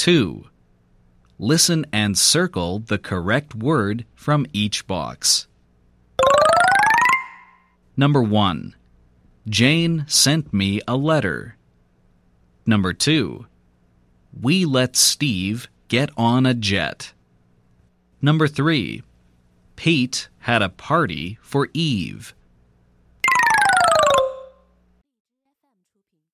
2. Listen and circle the correct word from each box. Number 1. Jane sent me a letter. Number 2. We let Steve get on a jet. Number 3. Pete had a party for Eve.